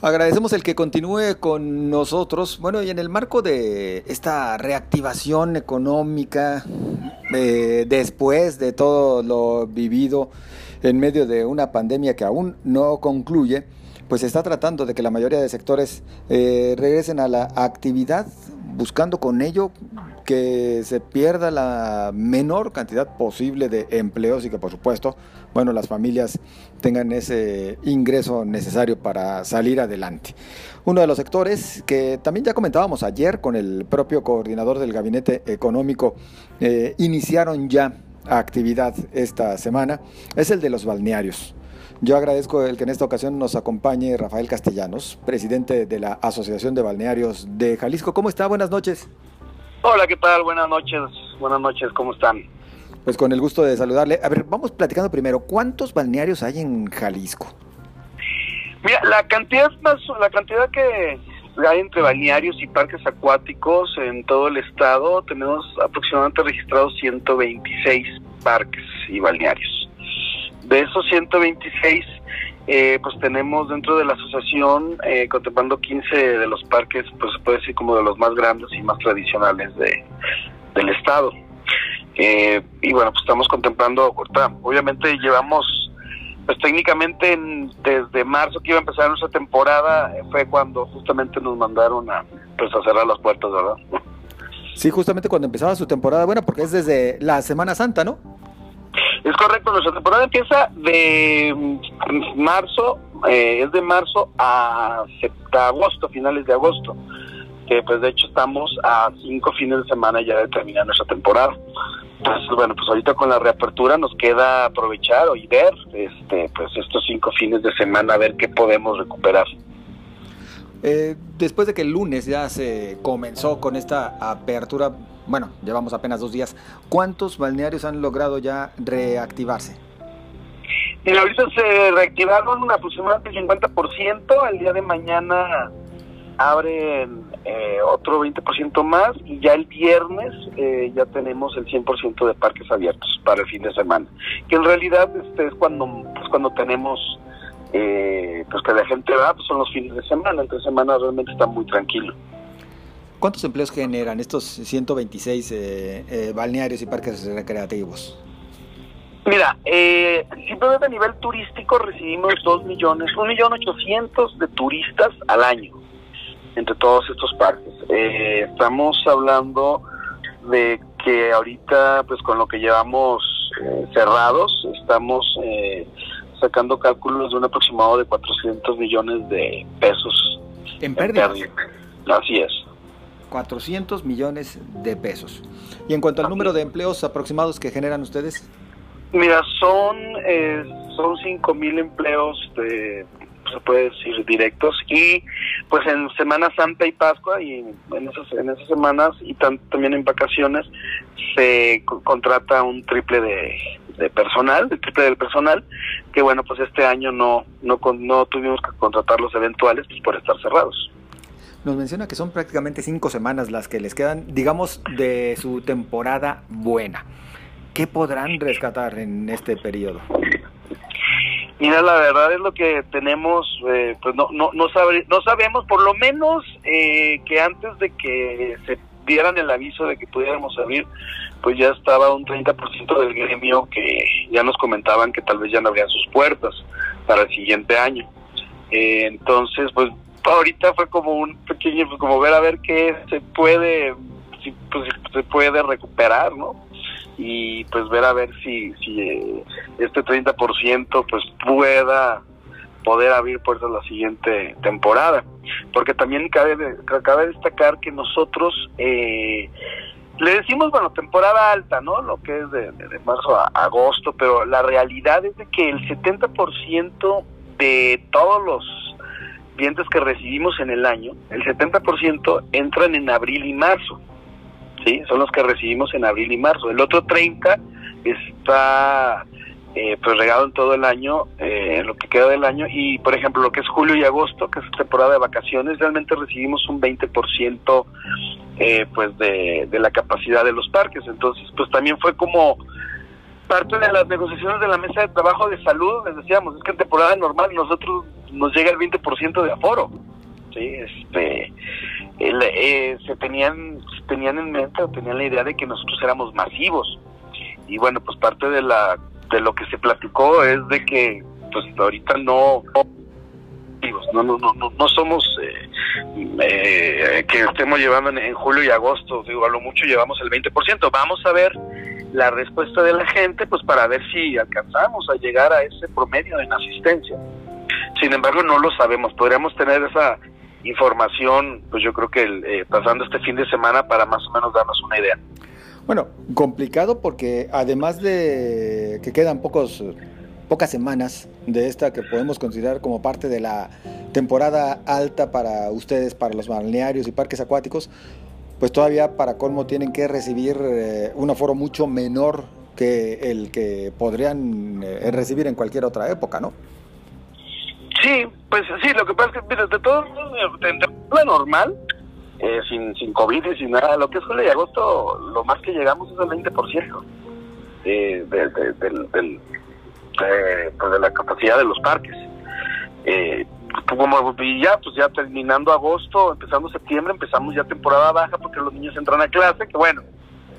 Agradecemos el que continúe con nosotros. Bueno, y en el marco de esta reactivación económica, eh, después de todo lo vivido en medio de una pandemia que aún no concluye, pues se está tratando de que la mayoría de sectores eh, regresen a la actividad, buscando con ello que se pierda la menor cantidad posible de empleos y que por supuesto, bueno, las familias tengan ese ingreso necesario para salir adelante. Uno de los sectores que también ya comentábamos ayer con el propio coordinador del gabinete económico, eh, iniciaron ya actividad esta semana, es el de los balnearios. Yo agradezco el que en esta ocasión nos acompañe Rafael Castellanos, presidente de la Asociación de Balnearios de Jalisco. ¿Cómo está? Buenas noches. Hola, ¿qué tal? Buenas noches. Buenas noches, ¿cómo están? Pues con el gusto de saludarle. A ver, vamos platicando primero, ¿cuántos balnearios hay en Jalisco? Mira, la cantidad más, la cantidad que hay entre balnearios y parques acuáticos en todo el estado, tenemos aproximadamente registrados 126 parques y balnearios. De esos 126, eh, pues tenemos dentro de la asociación, eh, contemplando 15 de los parques, pues se puede decir como de los más grandes y más tradicionales de, del estado. Eh, y bueno, pues estamos contemplando, obviamente llevamos, pues técnicamente desde marzo que iba a empezar nuestra temporada, fue cuando justamente nos mandaron a, pues a cerrar las puertas, ¿verdad? Sí, justamente cuando empezaba su temporada, bueno, porque es desde la Semana Santa, ¿no? Es correcto, nuestra temporada empieza de mm, marzo, eh, es de marzo a, agosto, finales de agosto, que pues de hecho estamos a cinco fines de semana ya de terminar nuestra temporada. Entonces, bueno, pues ahorita con la reapertura nos queda aprovechar y ver este, pues estos cinco fines de semana, a ver qué podemos recuperar. Eh, después de que el lunes ya se comenzó con esta apertura, bueno, llevamos apenas dos días, ¿cuántos balnearios han logrado ya reactivarse? Ahorita se reactivaron aproximadamente el 50%, el día de mañana abren eh, otro 20% más. Y ya el viernes eh, ya tenemos el 100% de parques abiertos para el fin de semana, que en realidad este es cuando, pues, cuando tenemos eh, pues que la gente va, pues son los fines de semana, entre semana realmente está muy tranquilo. ¿Cuántos empleos generan estos 126 eh, eh, balnearios y parques recreativos? Mira, eh, simplemente a nivel turístico recibimos 2 millones, 1 millón 800 de turistas al año entre todos estos parques. Eh, estamos hablando de que ahorita, pues con lo que llevamos cerrados, estamos sacando cálculos de un aproximado de 400 millones de pesos. ¿En pérdida? Así es. 400 millones de pesos. ¿Y en cuanto al número de empleos aproximados que generan ustedes? Mira, son, eh, son 5 mil empleos de, se puede decir, directos y pues en Semana Santa y Pascua y en esas, en esas semanas y también en vacaciones se contrata un triple de, personal, el triple del personal, que bueno, pues este año no, no, no tuvimos que contratar los eventuales pues, por estar cerrados. Nos menciona que son prácticamente cinco semanas las que les quedan, digamos, de su temporada buena. ¿Qué podrán rescatar en este periodo? Mira, la verdad es lo que tenemos, eh, pues no, no, no, no sabemos, por lo menos eh, que antes de que se dieran el aviso de que pudiéramos abrir, pues ya estaba un 30% del gremio que ya nos comentaban que tal vez ya no abrían sus puertas para el siguiente año. Eh, entonces, pues ahorita fue como un pequeño, pues como ver a ver qué se puede, si pues, se puede recuperar, ¿no? Y pues ver a ver si, si eh, este 30% pues pueda poder abrir puertas la siguiente temporada. Porque también cabe, cabe destacar que nosotros eh, le decimos, bueno, temporada alta, ¿no? Lo que es de, marzo a agosto, pero la realidad es de que el 70% de todos los que recibimos en el año, el 70% entran en abril y marzo. ¿Sí? Son los que recibimos en abril y marzo. El otro 30 está eh, pues regado en todo el año, eh, lo que queda del año, y por ejemplo lo que es julio y agosto, que es temporada de vacaciones, realmente recibimos un 20% eh, pues de, la capacidad de los parques. Entonces, pues también fue como parte de las negociaciones de la mesa de trabajo de salud, les decíamos, es que en temporada normal nosotros nos llega el 20% de aforo. ¿sí? Este, eh, se tenían tenían en mente o tenían la idea de que nosotros éramos masivos y bueno pues parte de la de lo que se platicó es de que pues ahorita no no no no no, somos eh, eh, que estemos llevando en, julio y agosto digo a lo mucho llevamos el 20% vamos a ver la respuesta de la gente pues para ver si alcanzamos a llegar a ese promedio en asistencia sin embargo no lo sabemos podríamos tener esa información, pues yo creo que eh, pasando este fin de semana para más o menos darnos una idea. Bueno, complicado porque además de que quedan pocos pocas semanas de esta que podemos considerar como parte de la temporada alta para ustedes, para los balnearios y parques acuáticos, pues todavía para colmo tienen que recibir eh, un aforo mucho menor que el que podrían eh, recibir en cualquier otra época, ¿no? Sí, pues sí, lo que pasa es que, mira, de todo la normal, eh, sin, sin COVID y sin nada, lo que es julio y agosto, lo más que llegamos es el 20% de, de, de, del, del pues de la capacidad de los parques. Eh, como y ya, pues ya terminando agosto, empezando septiembre, empezamos ya temporada baja porque los niños entran a clase, que bueno,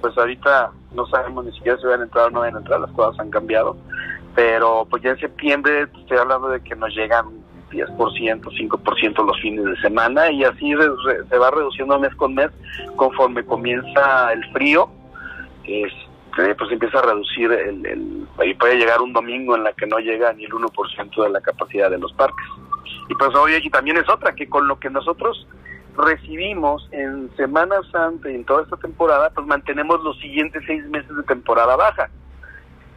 pues ahorita no sabemos ni siquiera si van a entrar o no van a entrar, las cosas han cambiado pero pues ya en septiembre estoy hablando de que nos llegan 10%, 5% los fines de semana y así se va reduciendo mes con mes conforme comienza el frío. Este, pues empieza a reducir el, ahí puede llegar un domingo en la que no llega ni el 1% de la capacidad de los parques. Y pues hoy aquí también es otra, que con lo que nosotros recibimos en Semana Santa y en toda esta temporada, pues mantenemos los siguientes seis meses de temporada baja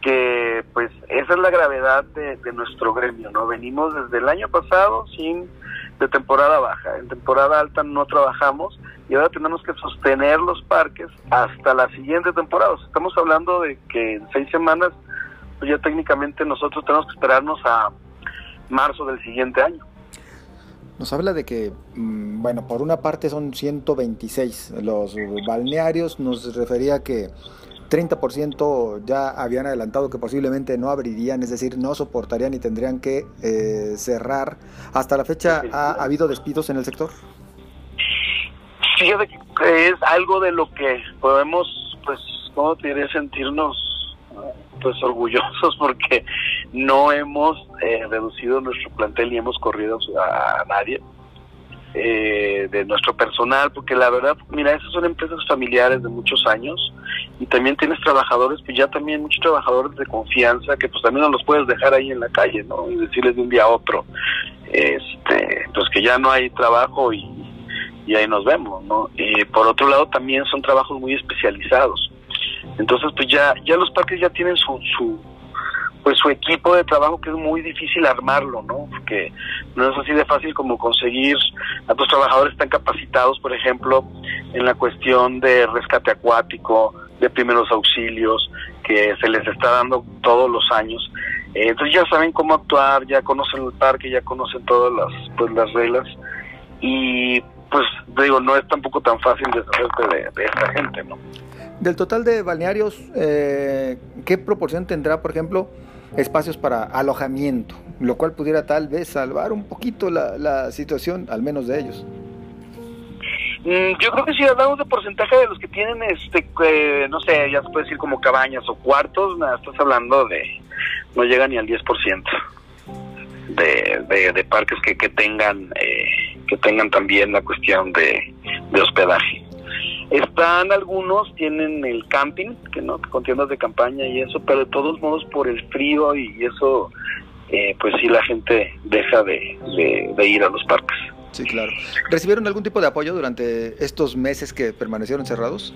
que pues esa es la gravedad de, nuestro gremio, ¿no? Venimos desde el año pasado sin de temporada baja, en temporada alta no trabajamos y ahora tenemos que sostener los parques hasta la siguiente temporada. estamos hablando de que en seis semanas pues ya técnicamente nosotros tenemos que esperarnos a marzo del siguiente año. Nos habla de que, mm, bueno, por una parte son 126 los balnearios, nos refería que 30% ya habían adelantado que posiblemente no abrirían, es decir, no soportarían y tendrían que eh, cerrar. ¿Hasta la fecha ha, habido despidos en el sector? Fíjate que es algo de lo que podemos, pues, ¿cómo te diré? Sentirnos pues orgullosos porque no hemos eh, reducido nuestro plantel y hemos corrido a nadie eh, de nuestro personal, porque la verdad, mira, esas son empresas familiares de muchos años y también tienes trabajadores, pues ya también muchos trabajadores de confianza que pues también no los puedes dejar ahí en la calle, ¿no? Y decirles de un día a otro, este, pues que ya no hay trabajo y, y ahí nos vemos, ¿no? Y por otro lado también son trabajos muy especializados. Entonces, pues ya, ya los parques ya tienen su, su, pues su equipo de trabajo que es muy difícil armarlo, ¿no? Porque no es así de fácil como conseguir a tus trabajadores están capacitados, por ejemplo, en la cuestión de rescate acuático, de primeros auxilios, que se les está dando todos los años. Eh, entonces ya saben cómo actuar, ya conocen el parque, ya conocen todas las, pues, las reglas y pues digo, no es tampoco tan fácil deshacerte de, de esa gente, ¿no? Del total de balnearios, eh, ¿qué proporción tendrá, por ejemplo, espacios para alojamiento, lo cual pudiera tal vez salvar un poquito la, situación, al menos de ellos. Mm, yo creo que si hablamos de porcentaje de los que tienen, este, no sé, ya se puede decir como cabañas o cuartos, estás hablando de, no llega ni al 10% de, de, de parques que, que tengan, eh, que tengan también la cuestión de hospedaje. Están algunos, tienen el camping, que no, con tiendas de campaña y eso, pero de todos modos por el frío y eso, eh, pues sí la gente deja de, ir a los parques. Sí, claro. ¿Recibieron algún tipo de apoyo durante estos meses que permanecieron cerrados?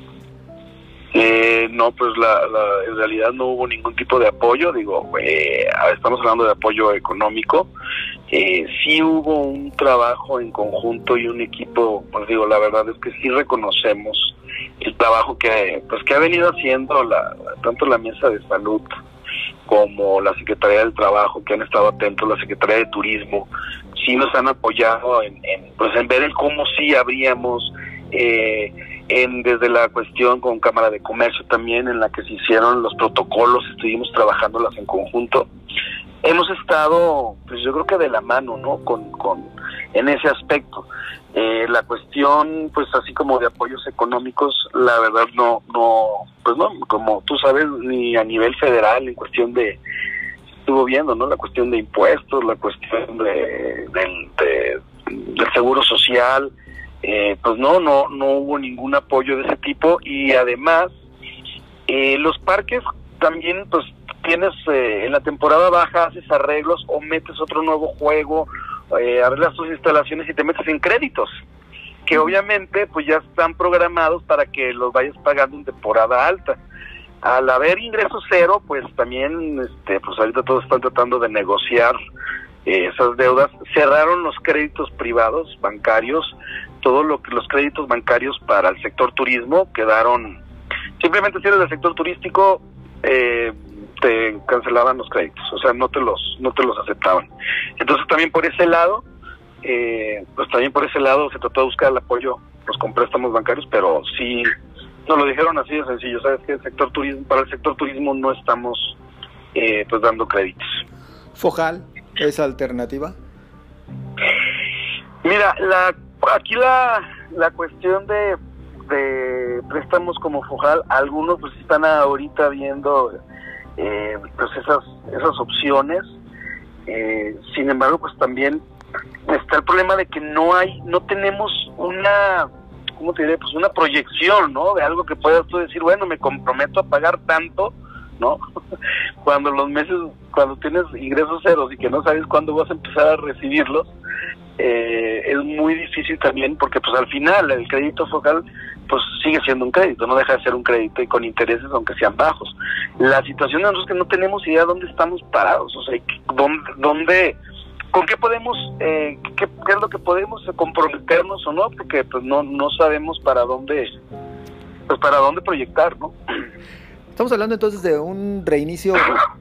Eh, no, pues la, en realidad no hubo ningún tipo de apoyo, digo, eh, estamos hablando de apoyo económico, eh, sí hubo un trabajo en conjunto y un equipo, pues digo, la verdad es que sí reconocemos el trabajo que pues que ha venido haciendo la, tanto la mesa de salud como la Secretaría del Trabajo, que han estado atentos, la Secretaría de Turismo, sí nos han apoyado en, pues en ver el cómo sí habríamos eh, en desde la cuestión con Cámara de Comercio también, en la que se hicieron los protocolos, estuvimos trabajándolas en conjunto hemos estado, pues yo creo que de la mano, ¿no? Con, con en ese aspecto. Eh, la cuestión, pues así como de apoyos económicos, la verdad no, no, pues no, como tú sabes, ni a nivel federal en cuestión de, estuvo viendo, ¿no? La cuestión de impuestos, la cuestión de, del, del seguro social, eh, pues no, no, no hubo ningún apoyo de ese tipo y además eh, los parques también, pues tienes eh, en la temporada baja haces arreglos o metes otro nuevo juego, eh, arreglas tus instalaciones y te metes en créditos que obviamente pues ya están programados para que los vayas pagando en temporada alta. Al haber ingresos cero, pues también, este, pues ahorita todos están tratando de negociar esas deudas. Cerraron los créditos privados, bancarios, todos lo los créditos bancarios para el sector turismo quedaron simplemente si eres del sector turístico eh, te cancelaban los créditos, o sea, no te los no te los aceptaban. Entonces también por ese lado, eh, pues también por ese lado se trató de buscar el apoyo pues con préstamos bancarios, pero sí nos lo dijeron así de sencillo, sabes que el sector turismo para el sector turismo no estamos eh, pues dando créditos. Fojal es alternativa. Mira, la aquí la la cuestión de de préstamos como Fojal, algunos pues están ahorita viendo eh, pues esas, esas opciones. Eh, sin embargo, pues también está el problema de que no hay, no tenemos una, ¿cómo te diré? Pues una proyección, ¿no? De algo que puedas tú decir, bueno, me comprometo a pagar tanto, ¿no? cuando los meses, cuando tienes ingresos ceros y que no sabes cuándo vas a empezar a recibirlos, eh, es muy difícil también porque pues al final el crédito focal pues sigue siendo un crédito, no deja de ser un crédito y con intereses aunque sean bajos. La situación de nosotros es que no tenemos idea de dónde estamos parados, o sea, dónde, dónde con qué podemos, eh, qué, es lo que podemos comprometernos o no, porque pues no, no sabemos para dónde, pues para dónde proyectar, ¿no? Estamos hablando entonces de un reinicio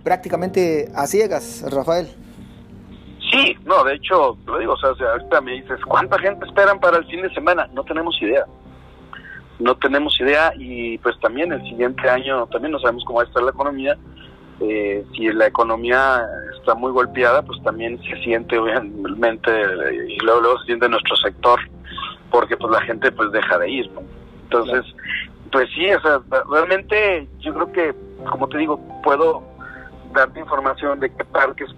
prácticamente a ciegas, Rafael. Sí, no, de hecho, lo digo, o sea, ahorita me dices, ¿cuánta gente esperan para el fin de semana? No tenemos idea no tenemos idea y pues también el siguiente año también no sabemos cómo va a estar la economía. Eh, si la economía está muy golpeada, pues también se siente obviamente y luego, luego se siente nuestro sector porque pues la gente pues deja de ir, ¿no? Entonces, pues sí, o sea, realmente yo creo que, como te digo, puedo darte información de qué parques,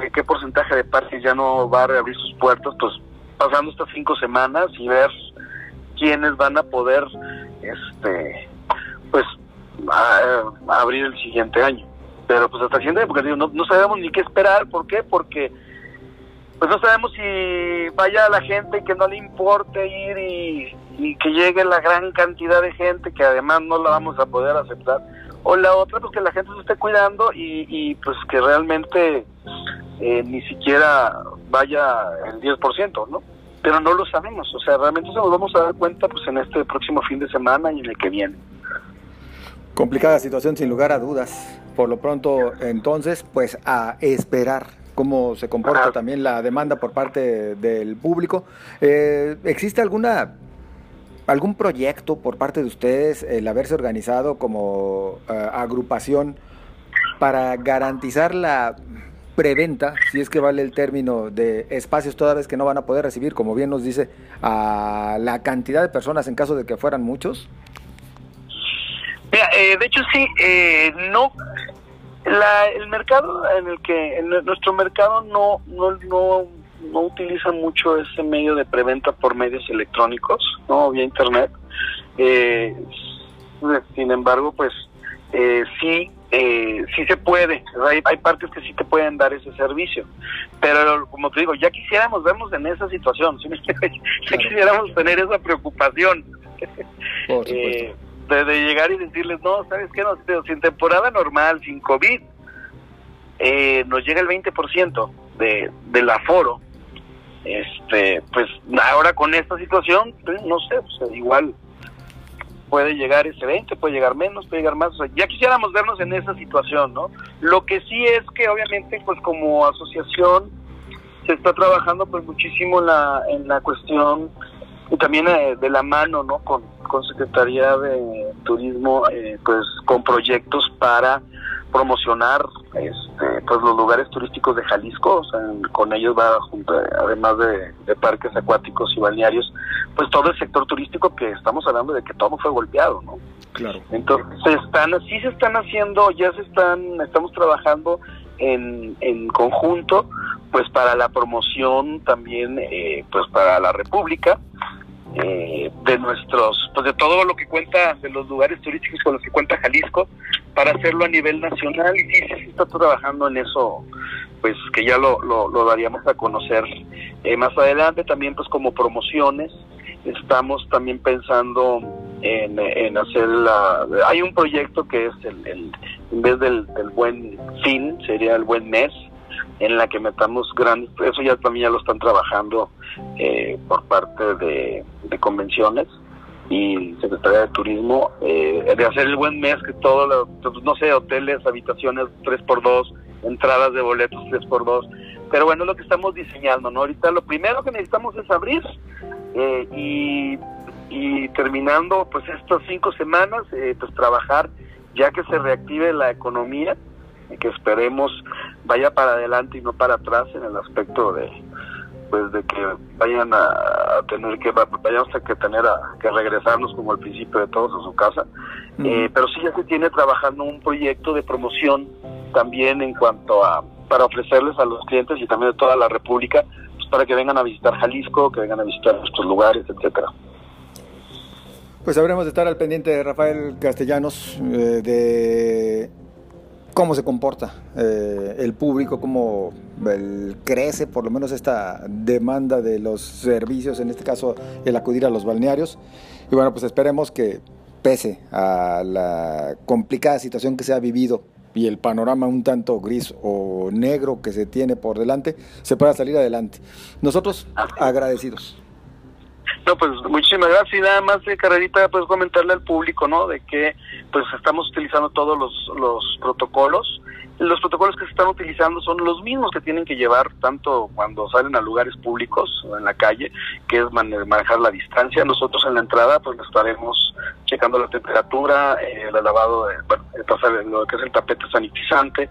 de qué porcentaje de parques ya no va a reabrir sus puertas, pues pasando estas cinco semanas y ver quiénes van a poder este pues abrir el siguiente año pero pues hasta el siguiente porque digo, no, no sabemos ni qué esperar ¿por qué? porque pues no sabemos si vaya la gente que no le importe ir y, y, que llegue la gran cantidad de gente que además no la vamos a poder aceptar o la otra pues que la gente se esté cuidando y, y pues que realmente eh, ni siquiera vaya el 10%, ¿no? pero no lo sabemos. O sea, realmente nos vamos a dar cuenta pues en este próximo fin de semana y en el que viene. Complicada situación sin lugar a dudas. Por lo pronto, entonces, pues a esperar cómo se comporta también la demanda por parte del público. Eh, ¿Existe alguna algún proyecto por parte de ustedes el haberse organizado como eh, agrupación para garantizar la preventa, si es que vale el término, de espacios toda vez que no van a poder recibir, como bien nos dice, a la cantidad de personas en caso de que fueran muchos? Eh, de hecho sí, eh, no, la, el mercado en el que, en nuestro mercado no, no, no, no utiliza mucho ese medio de preventa por medios electrónicos, no vía internet. Eh, sin embargo, pues eh, sí eh, sí se puede, hay, hay, partes que sí te pueden dar ese servicio, pero como te digo, ya quisiéramos vernos en esa situación, ya quisiéramos tener esa preocupación. Eh, de, llegar y decirles, no, ¿sabes qué? No, sin temporada normal, sin COVID, eh, nos llega el 20% de, del aforo, este, pues ahora con esta situación, pues, no sé, pues, igual puede llegar ese 20, puede llegar menos, puede llegar más. O sea, ya quisiéramos vernos en esa situación, ¿no? Lo que sí es que obviamente, pues como asociación, se está trabajando pues muchísimo en la, en la cuestión y también eh, de la mano, ¿no? Con, con Secretaría de Turismo, eh, pues con proyectos para promocionar este, pues los lugares turísticos de Jalisco, o sea, con ellos va junto, además de, parques acuáticos y balnearios, pues todo el sector turístico que estamos hablando de que todo fue golpeado, ¿no? Claro. Entonces, se están, sí se están haciendo, ya se están, estamos trabajando en, en conjunto, pues para la promoción también, eh, pues para la República, eh, de nuestros, pues de todo lo que cuenta, de los lugares turísticos con los que cuenta Jalisco, para hacerlo a nivel nacional. Y sí, sí, está trabajando en eso, pues que ya lo, lo, daríamos a conocer eh, más adelante. También, pues como promociones, estamos también pensando en, hacer la. Hay un proyecto que es el, el en vez del, del buen fin, sería el buen mes en la que metamos grandes, eso ya también ya lo están trabajando eh, por parte de, convenciones y Secretaría de Turismo, eh, de hacer el buen mes que todo, pues, no sé, hoteles, habitaciones 3x2, entradas de boletos 3x2, pero bueno, lo que estamos diseñando, ¿no? Ahorita lo primero que necesitamos es abrir eh, y, y terminando pues estas cinco semanas, pues trabajar ya que se reactive la economía, que esperemos vaya para adelante y no para atrás en el aspecto de pues de que vayan a tener que vayamos a que tener a, que regresarnos como al principio de todos a su casa. Eh, pero sí ya se tiene trabajando un proyecto de promoción también en cuanto a para ofrecerles a los clientes y también de toda la república pues para que vengan a visitar Jalisco que vengan a visitar nuestros lugares etcétera. Pues habremos de estar al pendiente de Rafael Castellanos eh, de cómo se comporta eh, el público, cómo crece por lo menos esta demanda de los servicios, en este caso el acudir a los balnearios. Y bueno, pues esperemos que pese a la complicada situación que se ha vivido y el panorama un tanto gris o negro que se tiene por delante, se pueda salir adelante. Nosotros agradecidos. No, pues muchísimas gracias y nada más de carrerita pues comentarle al público, ¿no? De que pues estamos utilizando todos los, los protocolos los protocolos que se están utilizando son los mismos que tienen que llevar tanto cuando salen a lugares públicos o en la calle, que es manejar la distancia. Nosotros en la entrada pues estaremos checando la temperatura, eh, el lavado, de, bueno, lo que es el tapete sanitizante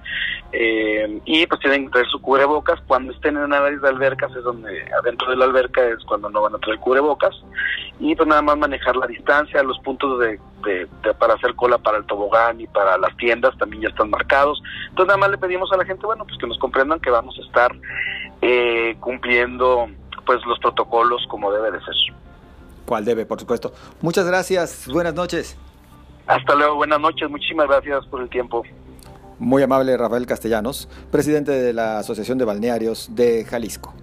eh, y pues tienen que traer su cubrebocas. Cuando estén en áreas de albercas es donde adentro de la alberca es cuando no van a traer cubrebocas y pues nada más manejar la distancia, los puntos de, para hacer cola para el tobogán y para las tiendas también ya están marcados. Entonces nada más le pedimos a la gente, bueno, pues que nos comprendan que vamos a estar eh, cumpliendo pues los protocolos como debe de ser. Cual debe, por supuesto. Muchas gracias, buenas noches. Hasta luego, buenas noches, muchísimas gracias por el tiempo. Muy amable Rafael Castellanos, presidente de la Asociación de Balnearios de Jalisco.